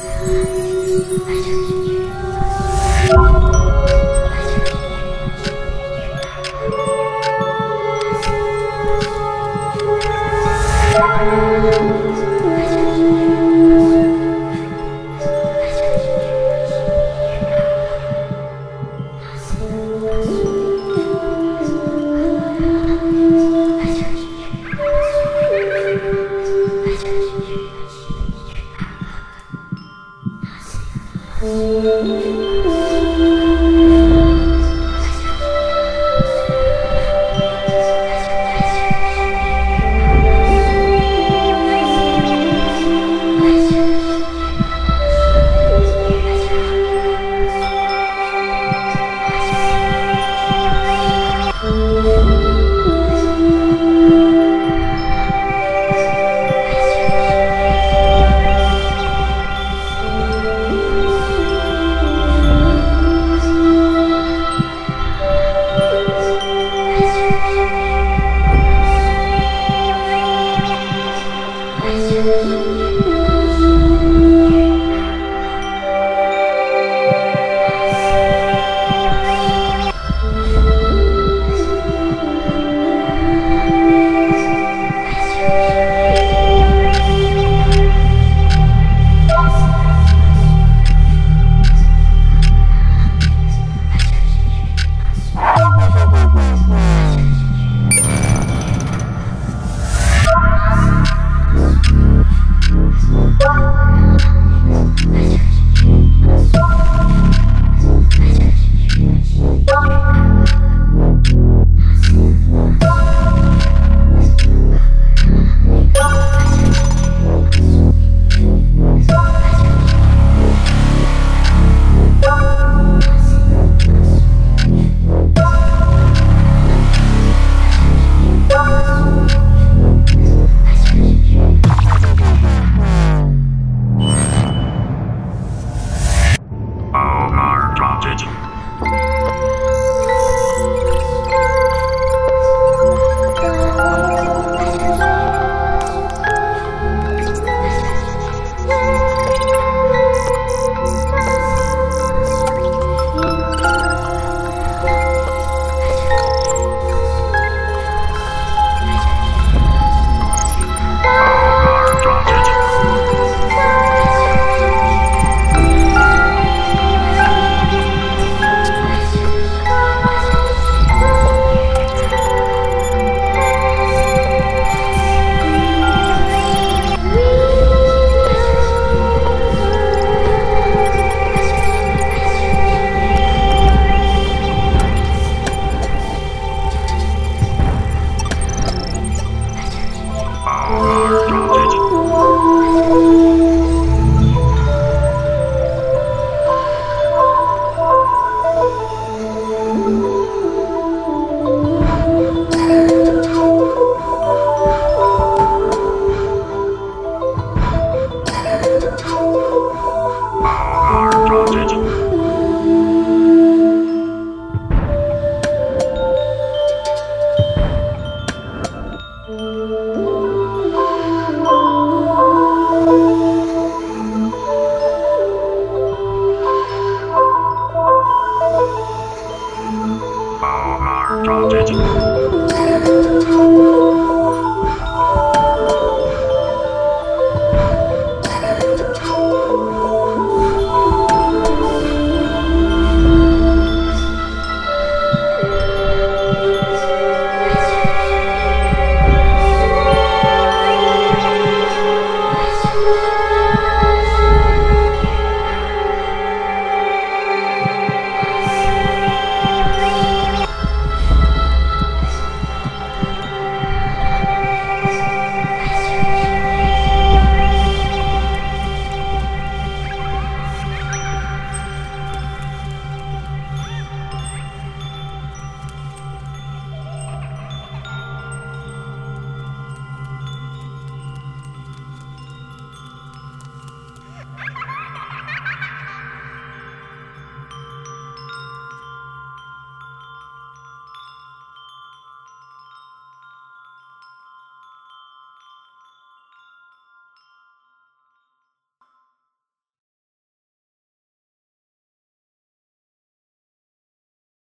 哎呀！Thank you. Oh, my God.